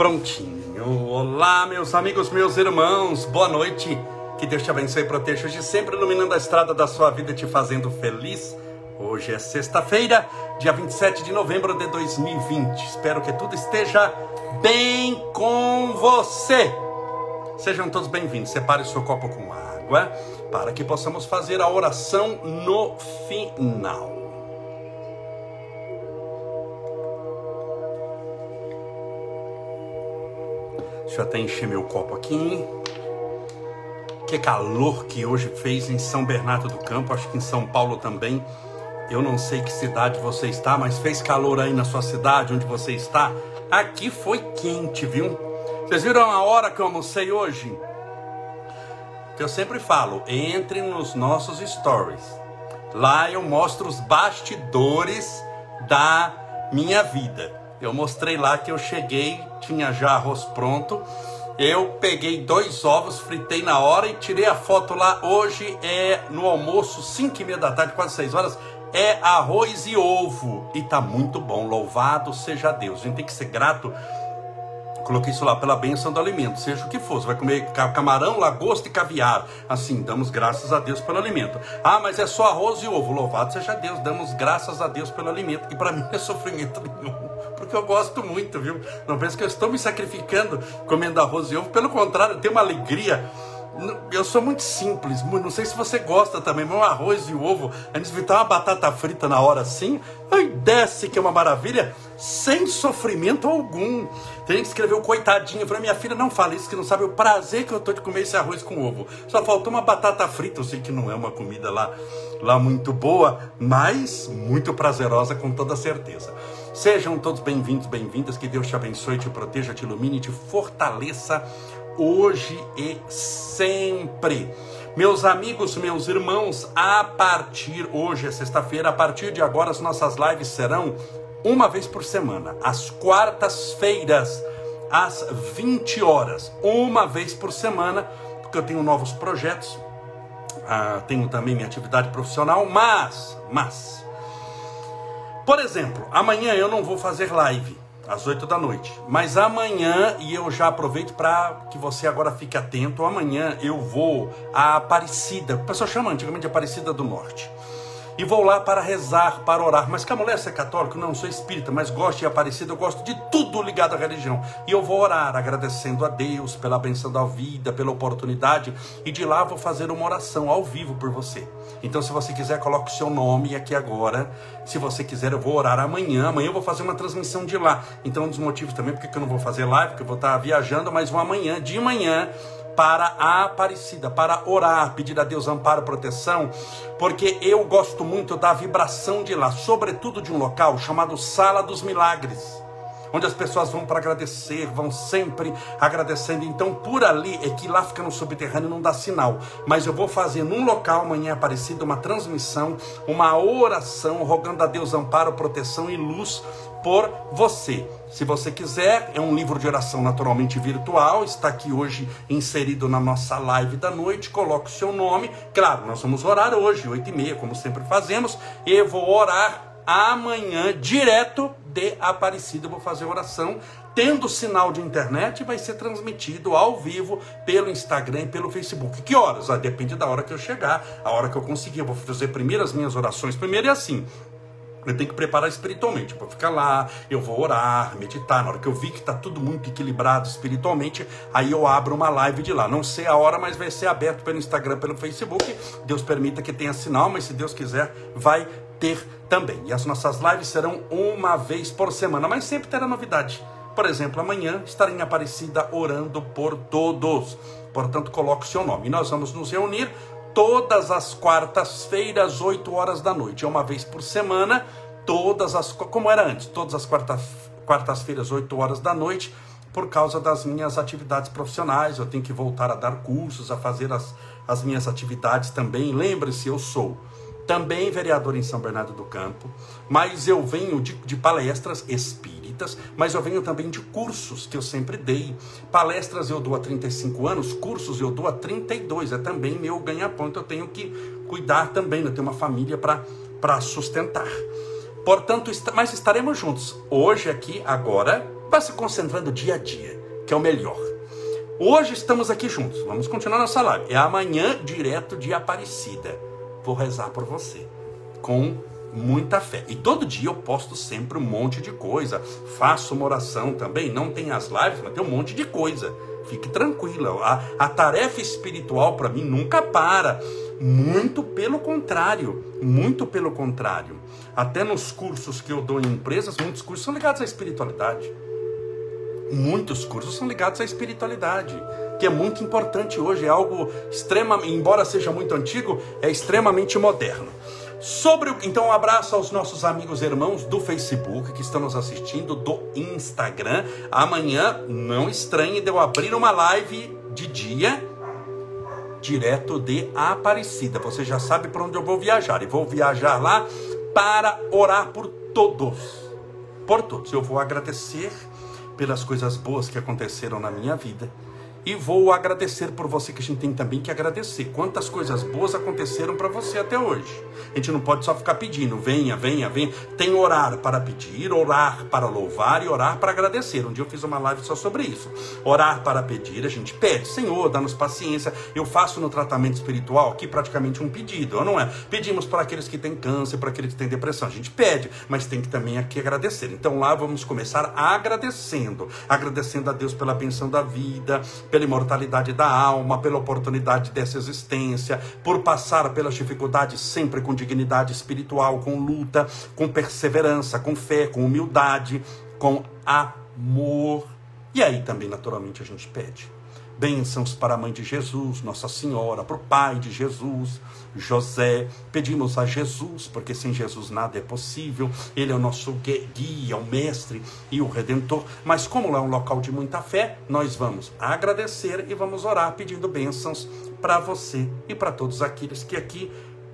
Prontinho. Olá, meus amigos, meus irmãos. Boa noite. Que Deus te abençoe e proteja hoje, sempre iluminando a estrada da sua vida e te fazendo feliz. Hoje é sexta-feira, dia 27 de novembro de 2020. Espero que tudo esteja bem com você. Sejam todos bem-vindos. Separe o seu copo com água para que possamos fazer a oração no final. Deixa eu até encher meu copo aqui. Que calor que hoje fez em São Bernardo do Campo, acho que em São Paulo também. Eu não sei que cidade você está, mas fez calor aí na sua cidade, onde você está. Aqui foi quente, viu? Vocês viram a hora que eu almocei hoje? Que eu sempre falo, entre nos nossos stories. Lá eu mostro os bastidores da minha vida. Eu mostrei lá que eu cheguei, tinha já arroz pronto. Eu peguei dois ovos, fritei na hora e tirei a foto lá. Hoje é no almoço, 5 e meia da tarde, quase 6 horas. É arroz e ovo. E tá muito bom. Louvado seja Deus. A gente tem que ser grato Coloquei isso lá pela bênção do alimento, seja o que for. Você vai comer camarão, lagosta e caviar. Assim, damos graças a Deus pelo alimento. Ah, mas é só arroz e ovo. Louvado seja Deus, damos graças a Deus pelo alimento. E para mim não é sofrimento nenhum, porque eu gosto muito, viu? Não pense que eu estou me sacrificando comendo arroz e ovo. Pelo contrário, eu tenho uma alegria eu sou muito simples, não sei se você gosta também, um arroz e ovo, a gente fritar uma batata frita na hora assim, aí desce que é uma maravilha, sem sofrimento algum. Tem gente que escreveu coitadinho, para minha filha, não fala isso, que não sabe o prazer que eu tô de comer esse arroz com ovo. Só faltou uma batata frita, eu sei que não é uma comida lá, lá muito boa, mas muito prazerosa com toda certeza. Sejam todos bem-vindos, bem-vindas, que Deus te abençoe, te proteja, te ilumine, te fortaleça hoje e sempre. Meus amigos, meus irmãos, a partir hoje é sexta-feira, a partir de agora as nossas lives serão uma vez por semana, às quartas-feiras, às 20 horas, uma vez por semana, porque eu tenho novos projetos, ah, tenho também minha atividade profissional, mas, mas, por exemplo, amanhã eu não vou fazer live às 8 da noite. Mas amanhã, e eu já aproveito para que você agora fique atento, amanhã eu vou a Aparecida, o pessoal chama antigamente de Aparecida do Norte e vou lá para rezar, para orar. Mas que a mulher ser católica, não sou espírita, mas gosto de Aparecida, eu gosto de tudo ligado à religião. E eu vou orar agradecendo a Deus pela benção da vida, pela oportunidade, e de lá vou fazer uma oração ao vivo por você. Então, se você quiser, coloque o seu nome aqui agora. Se você quiser, eu vou orar amanhã. Amanhã eu vou fazer uma transmissão de lá. Então, um dos motivos também porque eu não vou fazer live, porque eu vou estar viajando, mas vou amanhã, de manhã, para a Aparecida, para orar, pedir a Deus amparo, proteção, porque eu gosto muito da vibração de lá, sobretudo de um local chamado Sala dos Milagres onde as pessoas vão para agradecer, vão sempre agradecendo. Então, por ali é que lá fica no subterrâneo, não dá sinal. Mas eu vou fazer num local amanhã aparecido uma transmissão, uma oração, rogando a Deus amparo, proteção e luz por você. Se você quiser, é um livro de oração naturalmente virtual, está aqui hoje inserido na nossa live da noite. Coloque o seu nome. Claro, nós vamos orar hoje, 8 e meia, como sempre fazemos. E eu vou orar amanhã, direto de Aparecida. Eu vou fazer oração. Tendo sinal de internet, vai ser transmitido ao vivo pelo Instagram e pelo Facebook. Que horas? Ah, depende da hora que eu chegar, a hora que eu conseguir. Eu vou fazer primeiro as minhas orações. Primeiro é assim: eu tenho que preparar espiritualmente. Para ficar lá, eu vou orar, meditar. Na hora que eu vi que está tudo muito equilibrado espiritualmente, aí eu abro uma live de lá. Não sei a hora, mas vai ser aberto pelo Instagram, pelo Facebook. Deus permita que tenha sinal, mas se Deus quiser, vai ter também. E as nossas lives serão uma vez por semana, mas sempre terá novidade. Por exemplo, amanhã estarei em Aparecida orando por todos. Portanto, coloque o seu nome. E nós vamos nos reunir todas as quartas-feiras, 8 horas da noite. É uma vez por semana, todas as. Como era antes, todas as quartas-feiras, 8 horas da noite, por causa das minhas atividades profissionais. Eu tenho que voltar a dar cursos, a fazer as, as minhas atividades também. Lembre-se, eu sou também vereador em São Bernardo do Campo, mas eu venho de, de palestras espíritas mas eu venho também de cursos que eu sempre dei. Palestras eu dou há 35 anos, cursos eu dou há 32. É também meu ganha-pão, então eu tenho que cuidar também, eu tenho uma família para sustentar. Portanto, mas estaremos juntos hoje aqui, agora, vai se concentrando dia a dia, que é o melhor. Hoje estamos aqui juntos, vamos continuar nossa live. É amanhã, direto de Aparecida. Vou rezar por você, com muita fé. E todo dia eu posto sempre um monte de coisa. Faço uma oração também. Não tem as lives, mas tem um monte de coisa. Fique tranquila. A, a tarefa espiritual para mim nunca para. Muito pelo contrário. Muito pelo contrário. Até nos cursos que eu dou em empresas, muitos cursos são ligados à espiritualidade. Muitos cursos são ligados à espiritualidade, que é muito importante hoje, é algo extremamente, embora seja muito antigo, é extremamente moderno. Sobre então um abraço aos nossos amigos e irmãos do Facebook que estão nos assistindo, do Instagram. Amanhã não estranhe de eu abrir uma live de dia direto de Aparecida. Você já sabe para onde eu vou viajar e vou viajar lá para orar por todos. Por todos. Eu vou agradecer pelas coisas boas que aconteceram na minha vida e vou agradecer por você, que a gente tem também que agradecer. Quantas coisas boas aconteceram para você até hoje. A gente não pode só ficar pedindo, venha, venha, venha. Tem orar para pedir, orar para louvar e orar para agradecer. Um dia eu fiz uma live só sobre isso. Orar para pedir, a gente pede, Senhor, dá-nos paciência. Eu faço no tratamento espiritual aqui praticamente um pedido, não é? Pedimos para aqueles que têm câncer, para aqueles que têm depressão. A gente pede, mas tem que também aqui agradecer. Então lá vamos começar agradecendo. Agradecendo a Deus pela benção da vida, pela imortalidade da alma, pela oportunidade dessa existência, por passar pelas dificuldades sempre com dignidade espiritual, com luta, com perseverança, com fé, com humildade, com amor. E aí também, naturalmente, a gente pede bênçãos para a mãe de Jesus, Nossa Senhora, para o pai de Jesus, José. Pedimos a Jesus, porque sem Jesus nada é possível. Ele é o nosso guia, o mestre e o redentor. Mas como é um local de muita fé, nós vamos agradecer e vamos orar pedindo bênçãos para você e para todos aqueles que aqui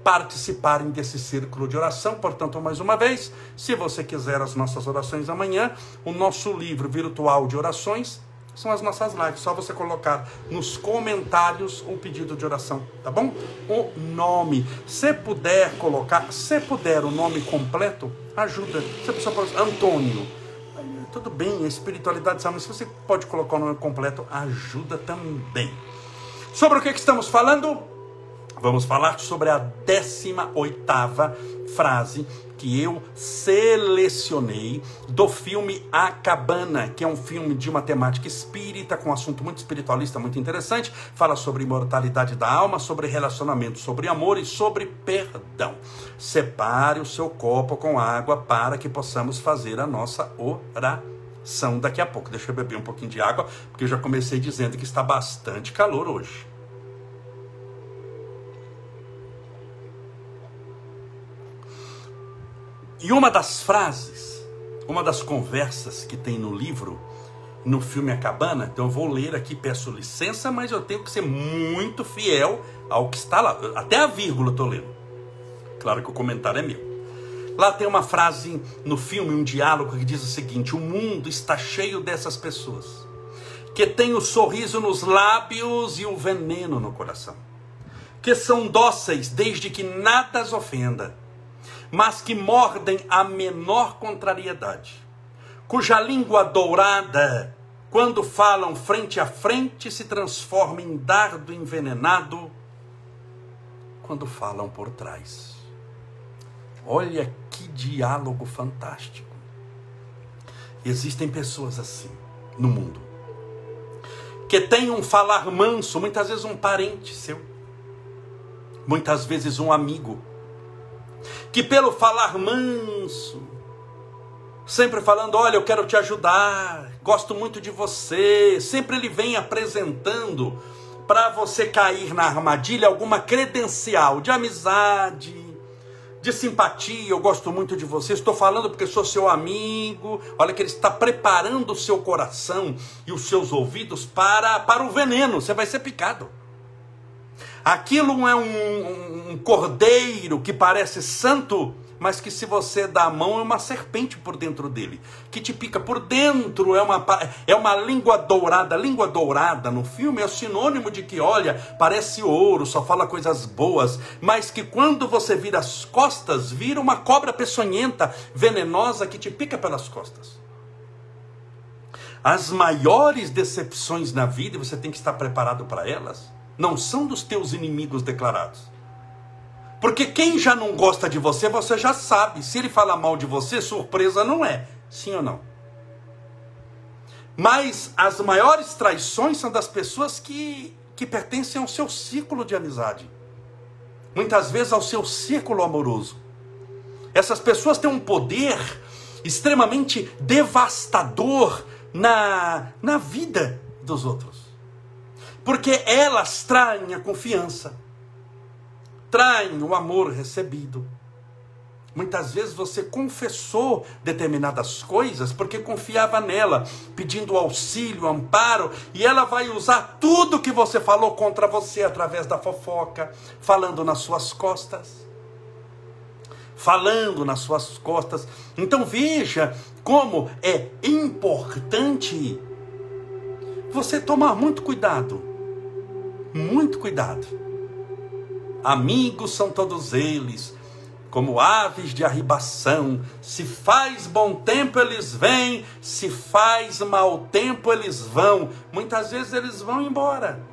participarem desse círculo de oração. Portanto, mais uma vez, se você quiser as nossas orações amanhã, o nosso livro virtual de orações são as nossas lives. Só você colocar nos comentários o pedido de oração, tá bom? O nome. Se puder colocar, se puder o nome completo, ajuda. Se a pessoa fala Antônio, tudo bem, a espiritualidade sabe, mas se você pode colocar o nome completo, ajuda também. Sobre o que, que estamos falando? Vamos falar sobre a 18 oitava frase que eu selecionei do filme A Cabana, que é um filme de uma temática espírita, com um assunto muito espiritualista, muito interessante. Fala sobre imortalidade da alma, sobre relacionamento, sobre amor e sobre perdão. Separe o seu copo com água para que possamos fazer a nossa oração daqui a pouco. Deixa eu beber um pouquinho de água, porque eu já comecei dizendo que está bastante calor hoje. E uma das frases, uma das conversas que tem no livro, no filme A Cabana, então eu vou ler aqui, peço licença, mas eu tenho que ser muito fiel ao que está lá. Até a vírgula estou lendo. Claro que o comentário é meu. Lá tem uma frase no filme, um diálogo que diz o seguinte: O mundo está cheio dessas pessoas que têm o sorriso nos lábios e o veneno no coração, que são dóceis desde que nada as ofenda mas que mordem a menor contrariedade, cuja língua dourada, quando falam frente a frente, se transforma em dardo envenenado quando falam por trás. Olha que diálogo fantástico. Existem pessoas assim no mundo que têm um falar manso, muitas vezes um parente seu, muitas vezes um amigo que pelo falar manso, sempre falando: Olha, eu quero te ajudar, gosto muito de você, sempre ele vem apresentando para você cair na armadilha alguma credencial de amizade, de simpatia, eu gosto muito de você, estou falando porque sou seu amigo. Olha que ele está preparando o seu coração e os seus ouvidos para, para o veneno, você vai ser picado. Aquilo é um, um, cordeiro que parece santo, mas que se você dá a mão é uma serpente por dentro dele, que te pica por dentro, é uma, é uma língua dourada. Língua dourada no filme é sinônimo de que, olha, parece ouro, só fala coisas boas, mas que quando você vira as costas, vira uma cobra peçonhenta, venenosa, que te pica pelas costas. As maiores decepções na vida, você tem que estar preparado para elas, não são dos teus inimigos declarados porque quem já não gosta de você, você já sabe. Se ele fala mal de você, surpresa não é. Sim ou não? Mas as maiores traições são das pessoas que, que pertencem ao seu círculo de amizade. Muitas vezes ao seu círculo amoroso. Essas pessoas têm um poder extremamente devastador na, na vida dos outros. Porque elas traem a confiança traem o amor recebido. Muitas vezes você confessou determinadas coisas porque confiava nela, pedindo auxílio, amparo, e ela vai usar tudo que você falou contra você através da fofoca, falando nas suas costas. Falando nas suas costas. Então veja como é importante você tomar muito cuidado. Muito cuidado Amigos são todos eles, como aves de arribação. Se faz bom tempo, eles vêm, se faz mau tempo, eles vão. Muitas vezes eles vão embora.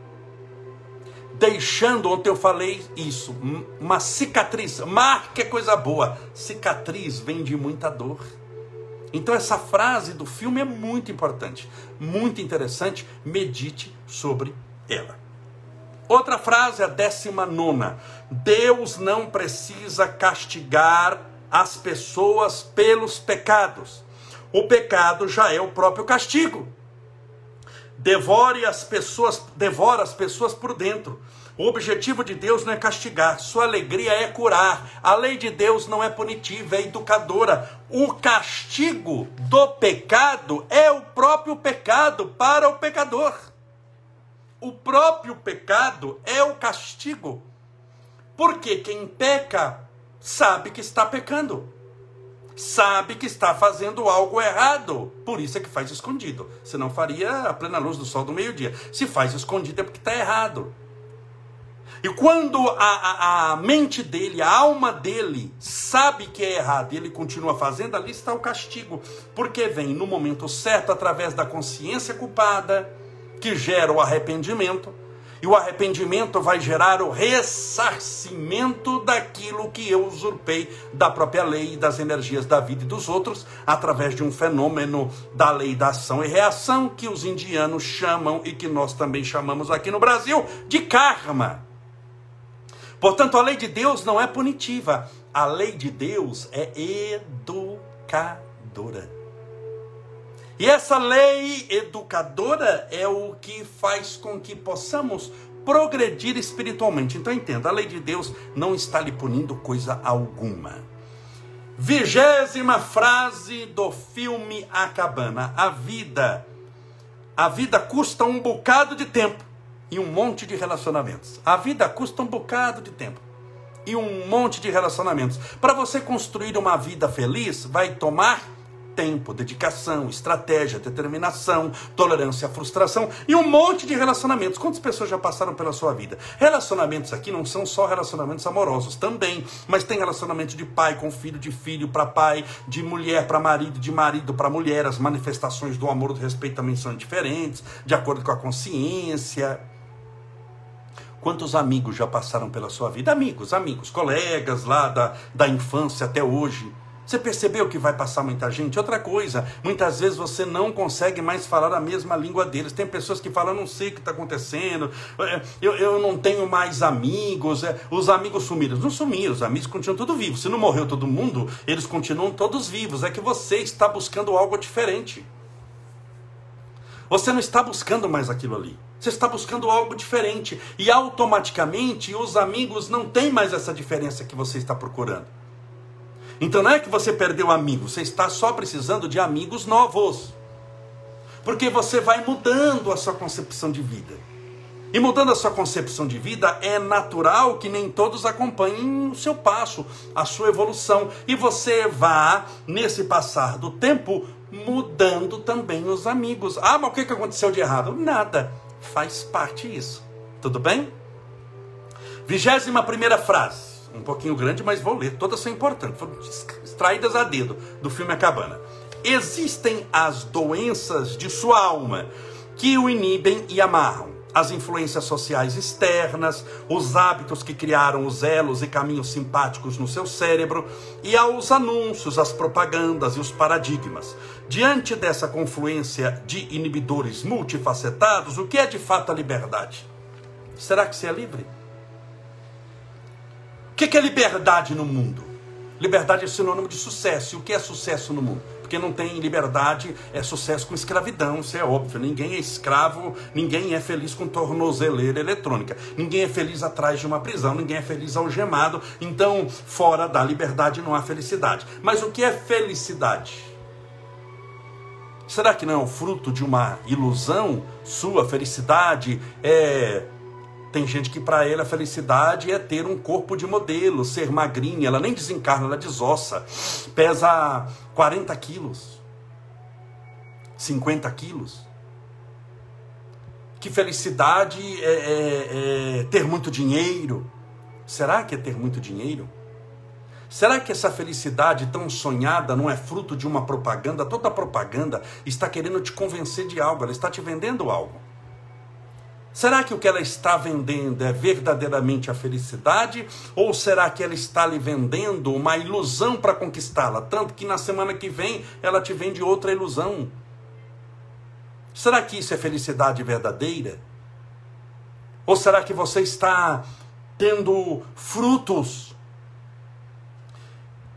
Deixando, ontem eu falei isso, uma cicatriz. Marca é coisa boa. Cicatriz vem de muita dor. Então, essa frase do filme é muito importante, muito interessante. Medite sobre ela. Outra frase, a décima nona. Deus não precisa castigar as pessoas pelos pecados. O pecado já é o próprio castigo. Devore as pessoas, devora as pessoas por dentro. O objetivo de Deus não é castigar, sua alegria é curar. A lei de Deus não é punitiva, é educadora. O castigo do pecado é o próprio pecado para o pecador. O próprio pecado é o castigo. Porque quem peca sabe que está pecando. Sabe que está fazendo algo errado. Por isso é que faz escondido. Se não faria a plena luz do sol do meio-dia. Se faz escondido é porque está errado. E quando a, a, a, mente dele, a alma dele, sabe que é errado e ele continua fazendo, ali está o castigo. Porque vem no momento certo, através da consciência culpada, que gera o arrependimento, e o arrependimento vai gerar o ressarcimento daquilo que eu usurpei da própria lei e das energias da vida e dos outros, através de um fenômeno da lei da ação e reação que os indianos chamam e que nós também chamamos aqui no Brasil de karma. Portanto, a lei de Deus não é punitiva, a lei de Deus é educadora. E essa lei educadora é o que faz com que possamos progredir espiritualmente. Então entenda, a lei de Deus não está lhe punindo coisa alguma. Vigésima frase do filme A Cabana. A vida, a vida custa um bocado de tempo e um monte de relacionamentos. A vida custa um bocado de tempo e um monte de relacionamentos. Para você construir uma vida feliz, vai tomar tempo, dedicação, estratégia, determinação, tolerância à frustração e um monte de relacionamentos. Quantas pessoas já passaram pela sua vida? Relacionamentos aqui não são só relacionamentos amorosos, também, mas tem relacionamento de pai com filho, de filho para pai, de mulher para marido, de marido para mulher. As manifestações do amor e do respeito também são diferentes, de acordo com a consciência. Quantos amigos já passaram pela sua vida? Amigos, amigos, colegas lá da, da infância até hoje você percebeu que vai passar muita gente? Outra coisa, muitas vezes você não consegue mais falar a mesma língua deles. Tem pessoas que falam, não sei o que está acontecendo, é, eu, eu não tenho mais amigos, é, os amigos sumiram. Não sumiram, os amigos continuam todos vivos. Se não morreu todo mundo, eles continuam todos vivos. É que você está buscando algo diferente. Você não está buscando mais aquilo ali. Você está buscando algo diferente. E automaticamente os amigos não têm mais essa diferença que você está procurando. Então não é que você perdeu amigos, você está só precisando de amigos novos. Porque você vai mudando a sua concepção de vida. E mudando a sua concepção de vida, é natural que nem todos acompanhem o seu passo, a sua evolução. E você vá, nesse passar do tempo, mudando também os amigos. Ah, mas o que aconteceu de errado? Nada. Faz parte isso. Tudo bem? Vigésima primeira frase. Um pouquinho grande, mas vou ler. Todas são importantes. Foram extraídas a dedo do filme A Cabana. Existem as doenças de sua alma que o inibem e amarram as influências sociais externas, os hábitos que criaram os elos e caminhos simpáticos no seu cérebro, e aos anúncios, as propagandas e os paradigmas. Diante dessa confluência de inibidores multifacetados, o que é de fato a liberdade? Será que você é livre? Que é liberdade no mundo? Liberdade é sinônimo de sucesso. E o que é sucesso no mundo? Porque não tem liberdade, é sucesso com escravidão, isso é óbvio. Ninguém é escravo, ninguém é feliz com tornozeleira eletrônica. Ninguém é feliz atrás de uma prisão, ninguém é feliz algemado. Então, fora da liberdade não há felicidade. Mas o que é felicidade? Será que não é o fruto de uma ilusão? Sua felicidade é tem gente que para ela a felicidade é ter um corpo de modelo, ser magrinha, ela nem desencarna, ela desossa. Pesa 40 quilos, 50 quilos. Que felicidade é, é, é ter muito dinheiro. Será que é ter muito dinheiro? Será que essa felicidade tão sonhada não é fruto de uma propaganda? Toda propaganda está querendo te convencer de algo, ela está te vendendo algo. Será que o que ela está vendendo é verdadeiramente a felicidade? Ou será que ela está lhe vendendo uma ilusão para conquistá-la? Tanto que na semana que vem ela te vende outra ilusão. Será que isso é felicidade verdadeira? Ou será que você está tendo frutos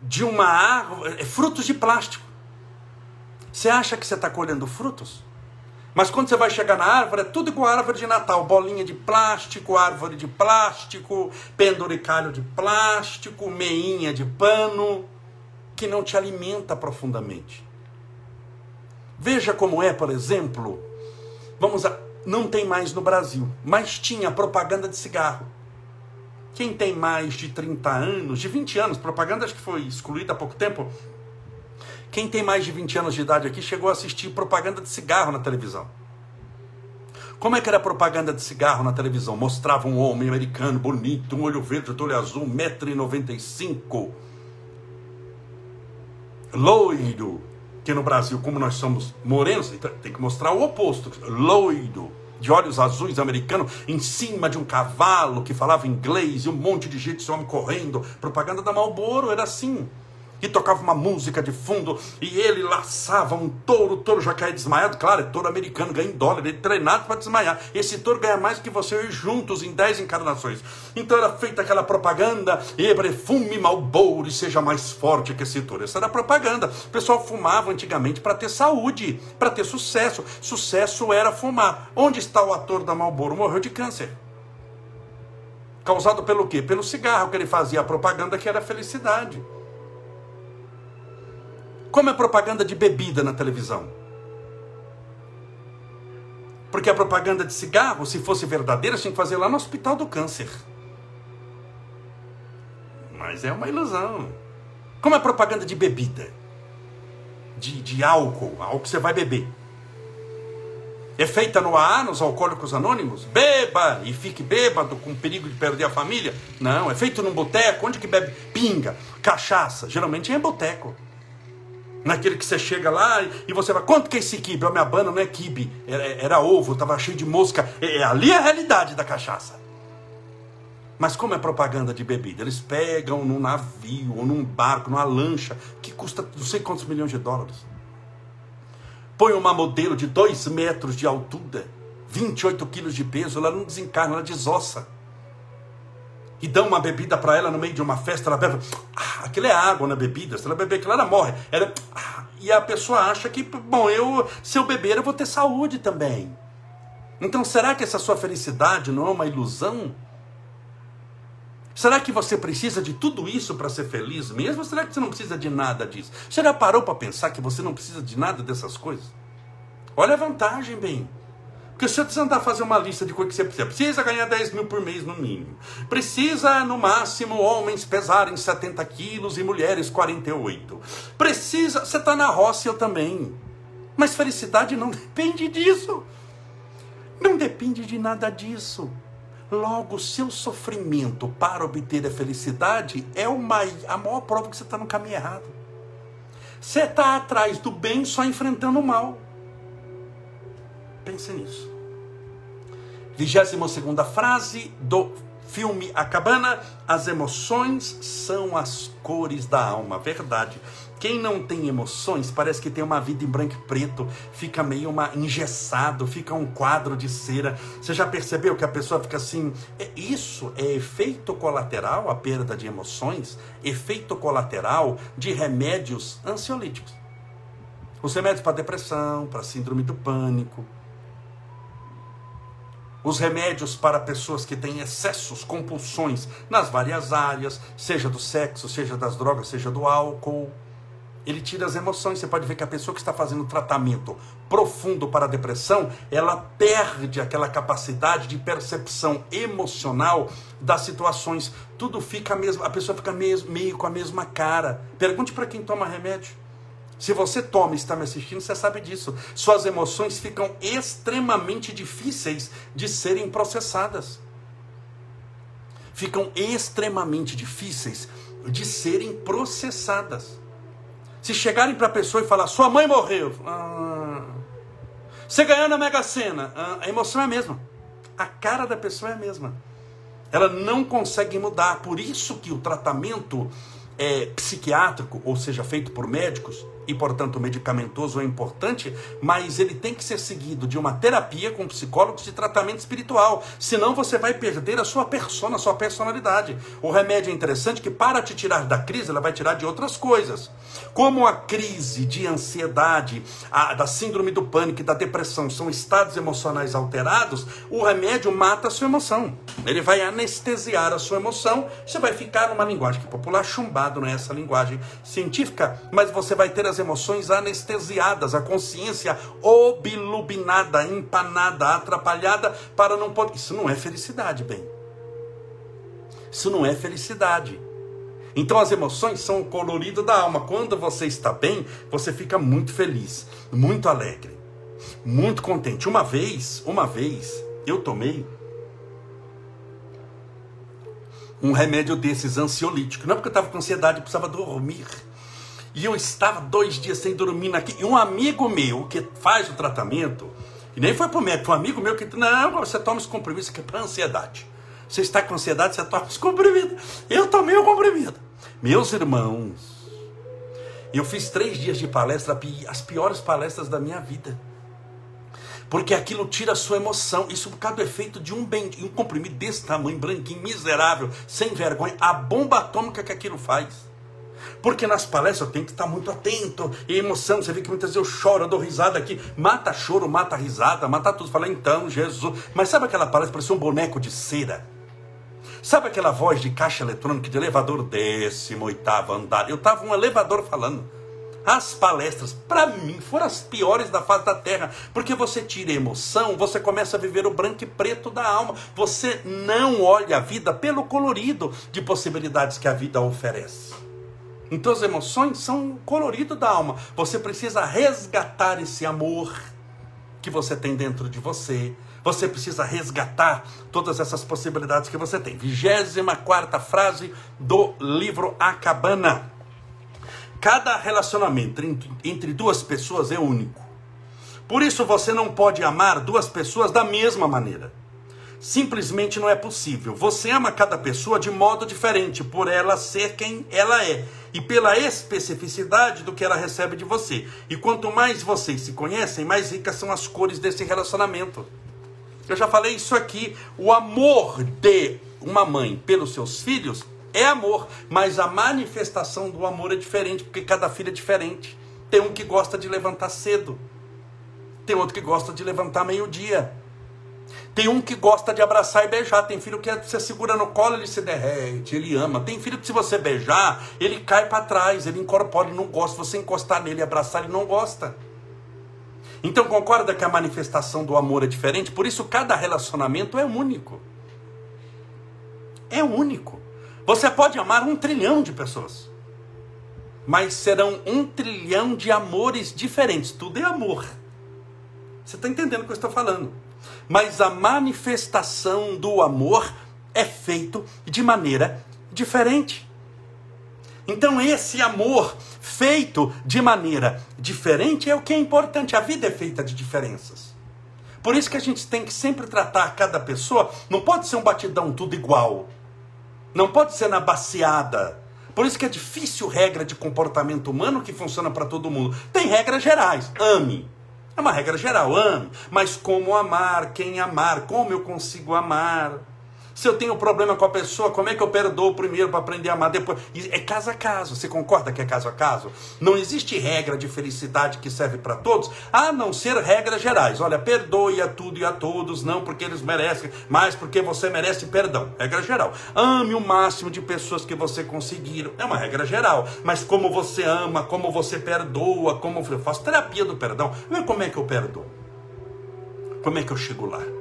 de uma árvore, frutos de plástico? Você acha que você está colhendo frutos? Mas quando você vai chegar na árvore, é tudo a árvore de Natal: bolinha de plástico, árvore de plástico, penduricalho de plástico, meinha de pano, que não te alimenta profundamente. Veja como é, por exemplo, vamos a, não tem mais no Brasil, mas tinha propaganda de cigarro. Quem tem mais de 30 anos, de 20 anos, propaganda acho que foi excluída há pouco tempo, quem tem mais de 20 anos de idade aqui chegou a assistir propaganda de cigarro na televisão. Como é que era propaganda de cigarro na televisão? Mostrava um homem americano bonito, um olho verde, outro olho azul, 1,95m. Loiro. Que no Brasil, como nós somos morenos, então tem que mostrar o oposto. Loiro de olhos azuis americano, em cima de um cavalo que falava inglês e um monte de gente, esse homem correndo. Propaganda da Marlboro era assim e tocava uma música de fundo, e ele laçava um touro, o touro já caía desmaiado, claro, é touro americano, ganha em dólar, ele é treinado para desmaiar. Esse touro ganha mais que você juntos em 10 encarnações. Então era feita aquela propaganda, e fume malboro e seja mais forte que esse touro. Essa era propaganda. O pessoal fumava antigamente para ter saúde, para ter sucesso. Sucesso era fumar. Onde está o ator da Malboro? Morreu de câncer. Causado pelo quê? Pelo cigarro que ele fazia a propaganda que era felicidade. Como é propaganda de bebida na televisão? Porque a propaganda de cigarro, se fosse verdadeira, tinha que fazer lá no Hospital do Câncer. Mas é uma ilusão. Como é propaganda de bebida? De, de álcool, álcool que você vai beber. É feita no AA, nos alcoólicos anônimos? Beba e fique bêbado com perigo de perder a família? Não, é feito num boteco, onde que bebe? Pinga, cachaça, geralmente é boteco naquele que você chega lá e você vai, quanto que é esse kibe? A minha banda não é kibe, era, era ovo, estava cheio de mosca. É, é, ali é a realidade da cachaça. Mas como é propaganda de bebida? Eles pegam num navio ou num barco, numa lancha, que custa não sei quantos milhões de dólares. Põe uma modelo de 2 metros de altura, 28 quilos de peso, ela não desencarna, ela desossa e dão uma bebida para ela no meio de uma festa, ela bebe, ah, aquilo é água na bebida, se ela beber aquilo, ela morre. Ela, ah, e a pessoa acha que, bom, eu, se eu beber, eu vou ter saúde também. Então, será que essa sua felicidade não é uma ilusão? Será que você precisa de tudo isso para ser feliz mesmo? Ou será que você não precisa de nada disso? Você já parou para pensar que você não precisa de nada dessas coisas? Olha a vantagem, bem. Porque se você tentar fazer uma lista de coisas que você precisa, precisa ganhar 10 mil por mês no mínimo. Precisa, no máximo, homens pesarem 70 quilos e mulheres 48. Precisa, você está na roça eu também. Mas felicidade não depende disso. Não depende de nada disso. Logo, seu sofrimento para obter a felicidade é uma, a maior prova que você está no caminho errado. Você está atrás do bem só enfrentando o mal. Pense nisso. 22 segunda frase do filme A Cabana: As emoções são as cores da alma. Verdade. Quem não tem emoções parece que tem uma vida em branco e preto, fica meio uma engessado, fica um quadro de cera. Você já percebeu que a pessoa fica assim? É, isso é efeito colateral, a perda de emoções, efeito colateral de remédios ansiolíticos. Os remédios para depressão, para síndrome do pânico, os remédios para pessoas que têm excessos, compulsões nas várias áreas, seja do sexo, seja das drogas, seja do álcool. Ele tira as emoções. Você pode ver que a pessoa que está fazendo tratamento profundo para a depressão, ela perde aquela capacidade de percepção emocional das situações. Tudo fica mesmo, a pessoa fica meio, meio com a mesma cara. Pergunte para quem toma remédio. Se você toma e está me assistindo, você sabe disso. Suas emoções ficam extremamente difíceis de serem processadas. Ficam extremamente difíceis de serem processadas. Se chegarem para a pessoa e falar, sua mãe morreu. Ah, você ganhou na Mega Sena. Ah, a emoção é a mesma. A cara da pessoa é a mesma. Ela não consegue mudar. Por isso que o tratamento é, psiquiátrico, ou seja, feito por médicos, e portanto medicamentoso é importante, mas ele tem que ser seguido de uma terapia com psicólogos de tratamento espiritual, senão você vai perder a sua persona, a sua personalidade. O remédio é interessante que para te tirar da crise, ela vai tirar de outras coisas. Como a crise de ansiedade, a, da síndrome do pânico e da depressão são estados emocionais alterados, o remédio mata a sua emoção. Ele vai anestesiar a sua emoção, você vai ficar numa linguagem popular chumbado, não é essa linguagem científica, mas você vai ter as emoções anestesiadas, a consciência obilubinada, empanada, atrapalhada para não poder. Isso não é felicidade, bem. Isso não é felicidade. Então as emoções são o colorido da alma. Quando você está bem, você fica muito feliz, muito alegre, muito contente. Uma vez, uma vez, eu tomei um remédio desses ansiolítico. Não porque eu estava com ansiedade, eu precisava dormir. E eu estava dois dias sem dormir aqui. E um amigo meu que faz o tratamento, e nem foi para o médico, um amigo meu que, não, você toma os comprimidos, isso aqui é para ansiedade. Você está com ansiedade, você toma os comprimidos. Eu tomei o comprimido. Meus irmãos, eu fiz três dias de palestra, as piores palestras da minha vida. Porque aquilo tira a sua emoção. Isso por causa do efeito de um, bem, um comprimido desse tamanho, branquinho, miserável, sem vergonha. A bomba atômica que aquilo faz. Porque nas palestras eu tenho que estar muito atento. E emoção, você vê que muitas vezes eu choro, eu dou risada aqui. Mata choro, mata risada, mata tudo. Fala, então, Jesus. Mas sabe aquela palestra parecia um boneco de cera? Sabe aquela voz de caixa eletrônica de elevador décimo oitavo andar? Eu estava um elevador falando. As palestras, para mim, foram as piores da face da terra, porque você tira emoção, você começa a viver o branco e preto da alma. Você não olha a vida pelo colorido de possibilidades que a vida oferece. Então as emoções são o colorido da alma. Você precisa resgatar esse amor que você tem dentro de você você precisa resgatar todas essas possibilidades que você tem. 24 frase do livro A Cabana. Cada relacionamento entre duas pessoas é único. Por isso você não pode amar duas pessoas da mesma maneira. Simplesmente não é possível. Você ama cada pessoa de modo diferente, por ela ser quem ela é e pela especificidade do que ela recebe de você. E quanto mais vocês se conhecem, mais ricas são as cores desse relacionamento. Eu já falei isso aqui. O amor de uma mãe pelos seus filhos é amor, mas a manifestação do amor é diferente, porque cada filho é diferente. Tem um que gosta de levantar cedo, tem outro que gosta de levantar meio-dia. Tem um que gosta de abraçar e beijar. Tem filho que você segura no colo, ele se derrete, ele ama. Tem filho que se você beijar, ele cai para trás, ele incorpora, ele não gosta. Você encostar nele e abraçar, ele não gosta. Então concorda que a manifestação do amor é diferente? Por isso cada relacionamento é único. É único. Você pode amar um trilhão de pessoas, mas serão um trilhão de amores diferentes. Tudo é amor. Você está entendendo o que eu estou falando? Mas a manifestação do amor é feito de maneira diferente. Então, esse amor feito de maneira diferente é o que é importante. A vida é feita de diferenças. Por isso que a gente tem que sempre tratar cada pessoa, não pode ser um batidão tudo igual. Não pode ser na baseada. Por isso que é difícil regra de comportamento humano que funciona para todo mundo. Tem regras gerais. Ame. É uma regra geral, ame. Mas como amar, quem amar, como eu consigo amar. Se eu tenho problema com a pessoa, como é que eu perdoo primeiro para aprender a amar depois? É caso a caso. Você concorda que é caso a caso? Não existe regra de felicidade que serve para todos, a não ser regras gerais. Olha, perdoe a tudo e a todos, não porque eles merecem, mas porque você merece perdão. Regra geral. Ame o máximo de pessoas que você conseguir. É uma regra geral. Mas como você ama, como você perdoa, como eu faço terapia do perdão. Como é que eu perdoo? Como é que eu chego lá?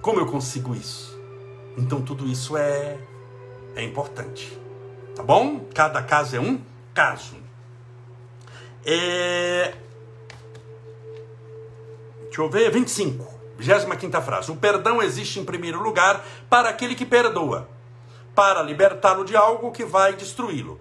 Como eu consigo isso? Então tudo isso é é importante. Tá bom? Cada caso é um caso. É... Deixa eu ver, 25. 25 frase. O perdão existe em primeiro lugar para aquele que perdoa, para libertá-lo de algo que vai destruí-lo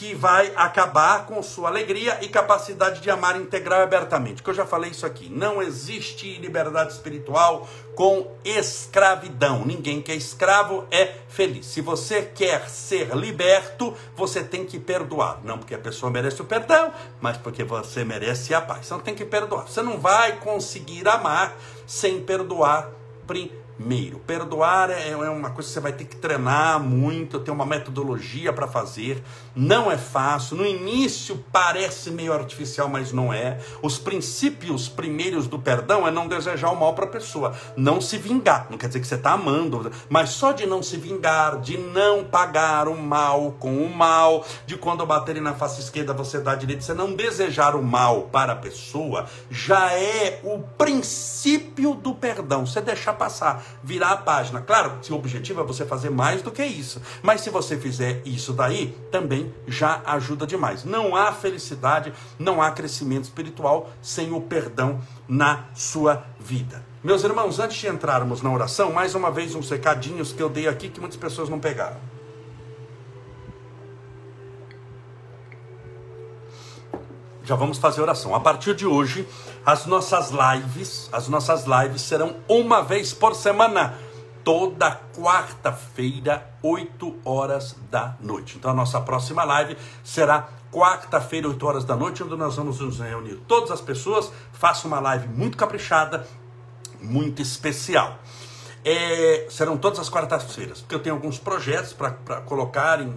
que vai acabar com sua alegria e capacidade de amar integral e abertamente. Que eu já falei isso aqui. Não existe liberdade espiritual com escravidão. Ninguém que é escravo é feliz. Se você quer ser liberto, você tem que perdoar. Não porque a pessoa merece o perdão, mas porque você merece a paz. Então tem que perdoar. Você não vai conseguir amar sem perdoar primeiro meio. Perdoar é, é uma coisa que você vai ter que treinar muito, ter uma metodologia para fazer. Não é fácil. No início parece meio artificial, mas não é. Os princípios primeiros do perdão é não desejar o mal para a pessoa, não se vingar. Não quer dizer que você está amando, mas só de não se vingar, de não pagar o mal com o mal, de quando baterem na face esquerda você dá direito, você não desejar o mal para a pessoa, já é o princípio do perdão. Você deixar passar virar a página. Claro, se o objetivo é você fazer mais do que isso, mas se você fizer isso daí, também já ajuda demais. Não há felicidade, não há crescimento espiritual sem o perdão na sua vida. Meus irmãos, antes de entrarmos na oração, mais uma vez uns recadinhos que eu dei aqui que muitas pessoas não pegaram. Já vamos fazer oração. A partir de hoje, as nossas lives, as nossas lives serão uma vez por semana, toda quarta-feira, 8 horas da noite. Então a nossa próxima live será quarta-feira, 8 horas da noite, onde nós vamos nos reunir todas as pessoas, faça uma live muito caprichada, muito especial. É, serão todas as quartas-feiras, porque eu tenho alguns projetos para colocar em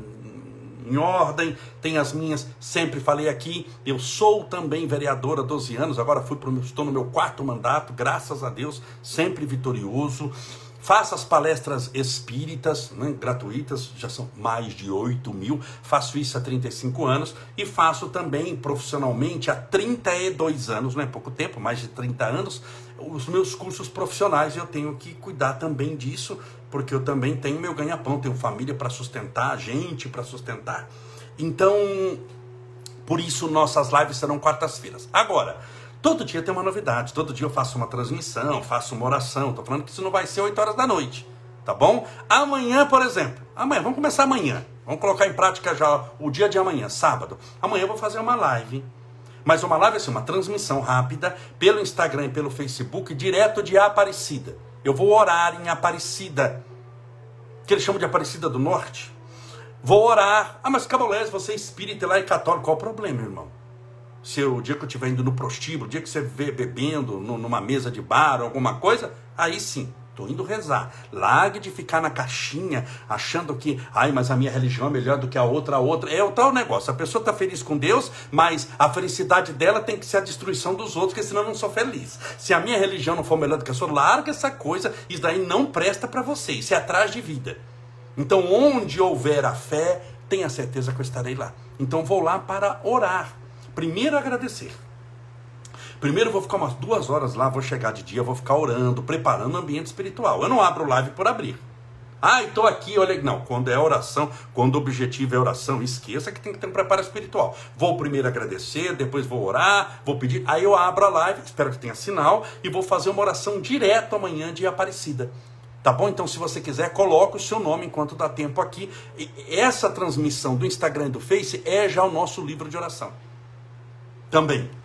em ordem, tem as minhas, sempre falei aqui, eu sou também vereadora há 12 anos, agora fui pro, estou no meu quarto mandato, graças a Deus, sempre vitorioso. Faço as palestras espíritas, né, gratuitas, já são mais de 8 mil. Faço isso há 35 anos e faço também profissionalmente há 32 anos, não é pouco tempo, mais de 30 anos, os meus cursos profissionais. Eu tenho que cuidar também disso, porque eu também tenho meu ganha-pão, tenho família para sustentar, gente para sustentar. Então, por isso nossas lives serão quartas-feiras. Agora, todo dia tem uma novidade, todo dia eu faço uma transmissão, faço uma oração. Estou falando que isso não vai ser 8 horas da noite, tá bom? Amanhã, por exemplo, amanhã, vamos começar amanhã. Vamos colocar em prática já o dia de amanhã, sábado. Amanhã eu vou fazer uma live. Mas uma live é assim, uma transmissão rápida pelo Instagram e pelo Facebook, direto de Aparecida. Eu vou orar em Aparecida, que eles chamam de Aparecida do Norte. Vou orar. Ah, mas Cabolés, você é espírita lá e católico. Qual o problema, irmão? Se o dia que eu estiver indo no prostíbulo, o dia que você vê bebendo numa mesa de bar alguma coisa, aí sim, Estou indo rezar. Largue de ficar na caixinha achando que, ai, mas a minha religião é melhor do que a outra, a outra. É o tal negócio. A pessoa está feliz com Deus, mas a felicidade dela tem que ser a destruição dos outros, porque senão eu não sou feliz. Se a minha religião não for melhor do que a sua, larga essa coisa. Isso daí não presta para você. Isso é atrás de vida. Então, onde houver a fé, tenha certeza que eu estarei lá. Então, vou lá para orar. Primeiro, agradecer Primeiro vou ficar umas duas horas lá, vou chegar de dia, vou ficar orando, preparando o ambiente espiritual. Eu não abro live por abrir. Ah, estou aqui, olha. Não, quando é oração, quando o objetivo é oração, esqueça que tem que ter um preparo espiritual. Vou primeiro agradecer, depois vou orar, vou pedir. Aí eu abro a live, espero que tenha sinal, e vou fazer uma oração direto amanhã de Aparecida. Tá bom? Então, se você quiser, coloque o seu nome enquanto dá tempo aqui. E essa transmissão do Instagram e do Face é já o nosso livro de oração. Também.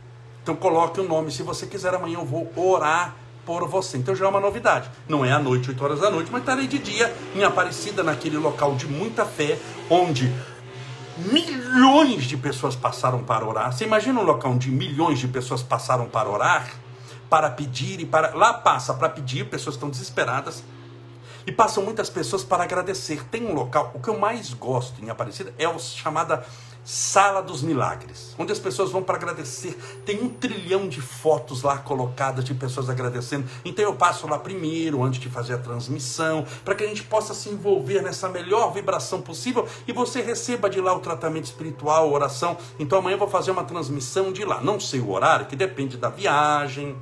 Então, coloque o nome. Se você quiser, amanhã eu vou orar por você. Então já é uma novidade. Não é à noite, 8 horas da noite, mas estarei de dia em Aparecida, naquele local de muita fé, onde milhões de pessoas passaram para orar. Você imagina um local onde milhões de pessoas passaram para orar, para pedir e para. Lá passa para pedir, pessoas estão desesperadas. E passam muitas pessoas para agradecer. Tem um local, o que eu mais gosto em Aparecida é o chamada Sala dos Milagres, onde as pessoas vão para agradecer. Tem um trilhão de fotos lá colocadas de pessoas agradecendo. Então eu passo lá primeiro, antes de fazer a transmissão, para que a gente possa se envolver nessa melhor vibração possível e você receba de lá o tratamento espiritual, oração. Então amanhã eu vou fazer uma transmissão de lá. Não sei o horário, que depende da viagem.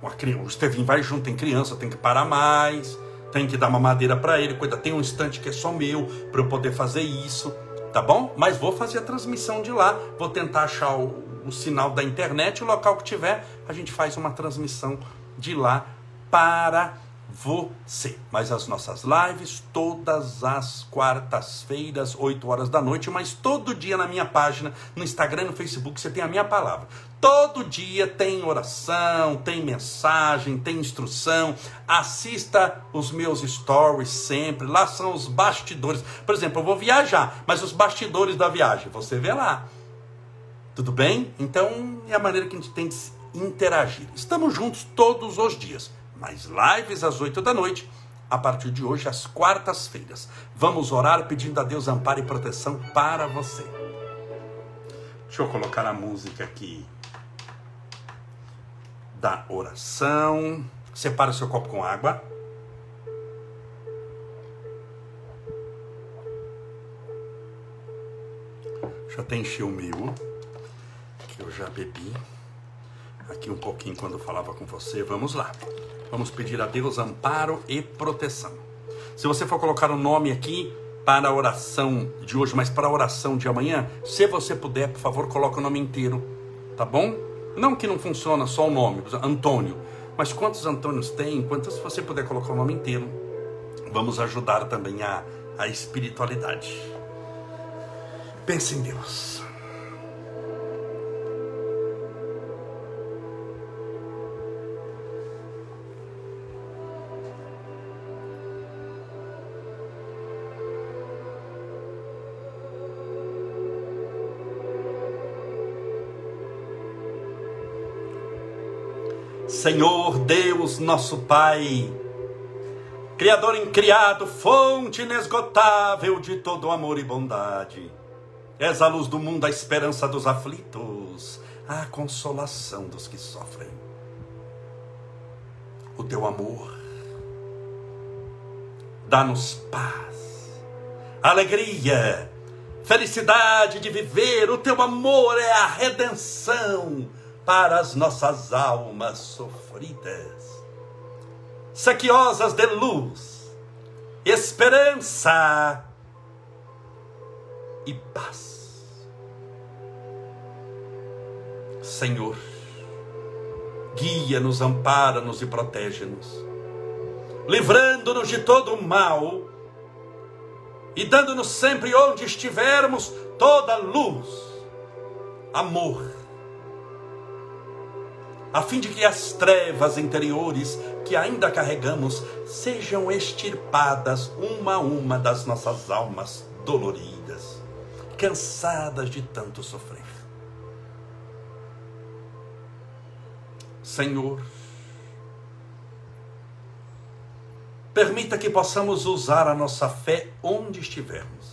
O Estevinho vai junto, tem criança, tem que parar mais, tem que dar uma madeira para ele, cuida, tem um instante que é só meu para eu poder fazer isso tá bom? Mas vou fazer a transmissão de lá, vou tentar achar o, o sinal da internet, o local que tiver, a gente faz uma transmissão de lá para você. Mas as nossas lives todas as quartas-feiras, 8 horas da noite, mas todo dia na minha página, no Instagram, no Facebook, você tem a minha palavra. Todo dia tem oração, tem mensagem, tem instrução. Assista os meus stories sempre. Lá são os bastidores. Por exemplo, eu vou viajar, mas os bastidores da viagem, você vê lá. Tudo bem? Então é a maneira que a gente tem de interagir. Estamos juntos todos os dias mais lives às 8 da noite, a partir de hoje, às quartas-feiras. Vamos orar pedindo a Deus amparo e proteção para você. Deixa eu colocar a música aqui da oração. Separa o seu copo com água. Deixa eu até encher o meu, que eu já bebi aqui um pouquinho quando eu falava com você. Vamos lá. Vamos pedir a Deus amparo e proteção. Se você for colocar o um nome aqui para a oração de hoje, mas para a oração de amanhã, se você puder, por favor, coloque o nome inteiro, tá bom? Não que não funciona só o nome, Antônio, mas quantos Antônios tem? Quantos, se você puder colocar o nome inteiro, vamos ajudar também a, a espiritualidade. Pense em Deus. Senhor Deus, nosso Pai, Criador incriado, fonte inesgotável de todo amor e bondade. És a luz do mundo, a esperança dos aflitos, a consolação dos que sofrem. O teu amor dá-nos paz, alegria, felicidade de viver. O teu amor é a redenção para as nossas almas sofridas, saquiosas de luz, esperança e paz. Senhor, guia-nos, ampara-nos e protege-nos, livrando-nos de todo o mal e dando-nos sempre onde estivermos toda luz, amor a fim de que as trevas interiores que ainda carregamos sejam extirpadas uma a uma das nossas almas doloridas, cansadas de tanto sofrer. Senhor, permita que possamos usar a nossa fé onde estivermos.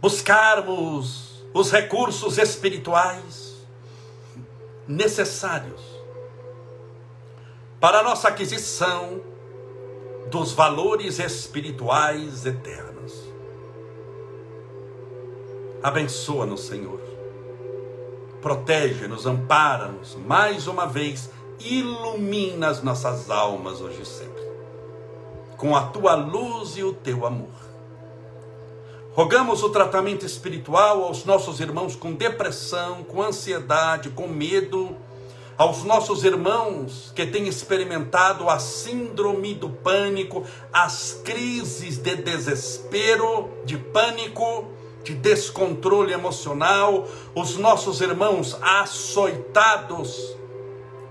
Buscarmos os recursos espirituais necessários para a nossa aquisição dos valores espirituais eternos. Abençoa-nos, Senhor. protege-nos, ampara-nos, mais uma vez, ilumina as nossas almas hoje e sempre, com a tua luz e o teu amor. Rogamos o tratamento espiritual aos nossos irmãos com depressão, com ansiedade, com medo, aos nossos irmãos que têm experimentado a síndrome do pânico, as crises de desespero, de pânico, de descontrole emocional, os nossos irmãos açoitados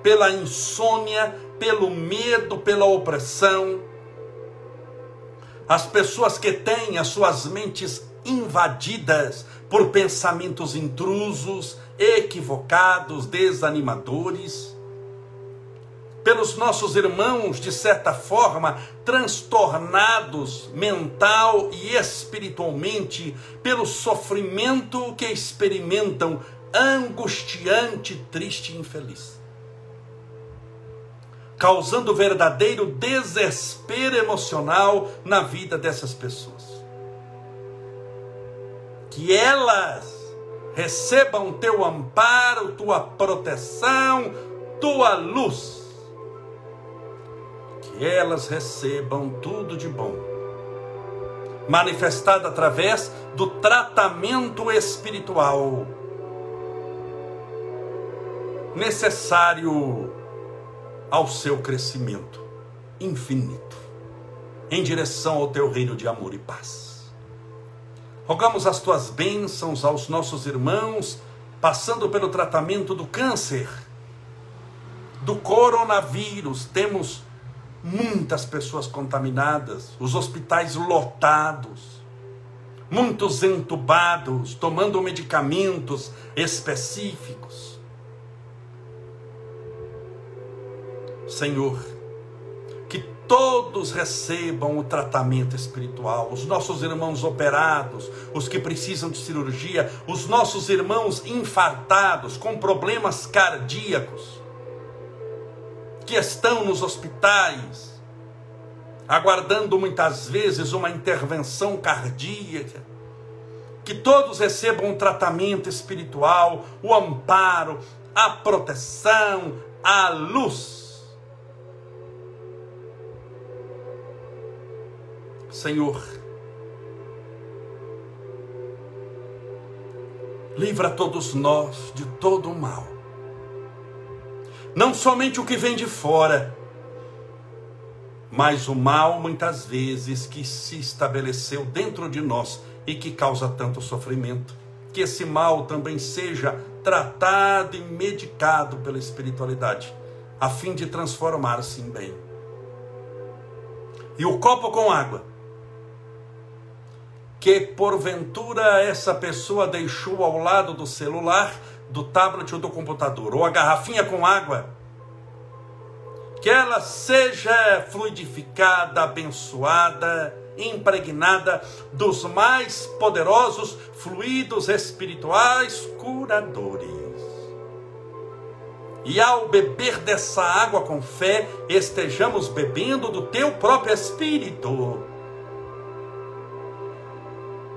pela insônia, pelo medo, pela opressão, as pessoas que têm as suas mentes invadidas por pensamentos intrusos, equivocados, desanimadores, pelos nossos irmãos, de certa forma, transtornados mental e espiritualmente, pelo sofrimento que experimentam, angustiante, triste e infeliz, causando verdadeiro desespero emocional na vida dessas pessoas. Que elas recebam teu amparo, tua proteção, tua luz. Que elas recebam tudo de bom, manifestado através do tratamento espiritual necessário ao seu crescimento infinito, em direção ao teu reino de amor e paz. Rogamos as tuas bênçãos aos nossos irmãos, passando pelo tratamento do câncer, do coronavírus. Temos muitas pessoas contaminadas, os hospitais lotados, muitos entubados, tomando medicamentos específicos. Senhor, todos recebam o tratamento espiritual, os nossos irmãos operados, os que precisam de cirurgia, os nossos irmãos infartados, com problemas cardíacos, que estão nos hospitais, aguardando muitas vezes uma intervenção cardíaca, que todos recebam um tratamento espiritual, o amparo, a proteção, a luz Senhor, livra todos nós de todo o mal. Não somente o que vem de fora, mas o mal muitas vezes que se estabeleceu dentro de nós e que causa tanto sofrimento. Que esse mal também seja tratado e medicado pela espiritualidade, a fim de transformar-se em bem. E o copo com água que porventura essa pessoa deixou ao lado do celular, do tablet ou do computador, ou a garrafinha com água, que ela seja fluidificada, abençoada, impregnada dos mais poderosos fluidos espirituais curadores. E ao beber dessa água com fé, estejamos bebendo do teu próprio espírito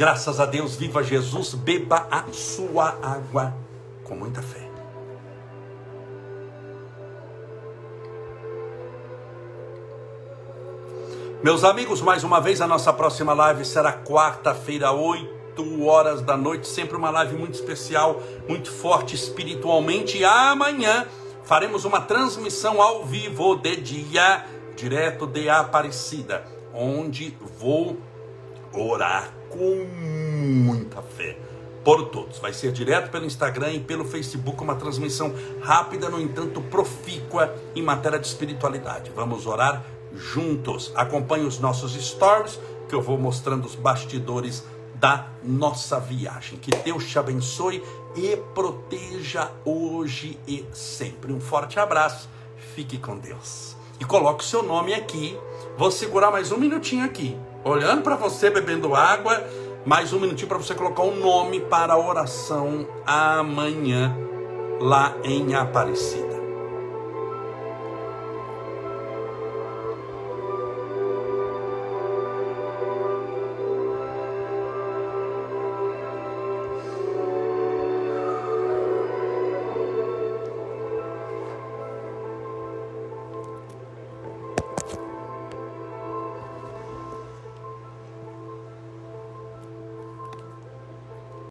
Graças a Deus, viva Jesus, beba a sua água com muita fé. Meus amigos, mais uma vez a nossa próxima live será quarta-feira, 8 horas da noite, sempre uma live muito especial, muito forte espiritualmente. E amanhã faremos uma transmissão ao vivo de dia, direto de Aparecida, onde vou orar com muita fé por todos. Vai ser direto pelo Instagram e pelo Facebook, uma transmissão rápida, no entanto, profícua em matéria de espiritualidade. Vamos orar juntos. Acompanhe os nossos stories, que eu vou mostrando os bastidores da nossa viagem. Que Deus te abençoe e proteja hoje e sempre. Um forte abraço. Fique com Deus. E coloque o seu nome aqui. Vou segurar mais um minutinho aqui, olhando para você, bebendo água mais um minutinho para você colocar um nome para a oração amanhã lá em Aparecida.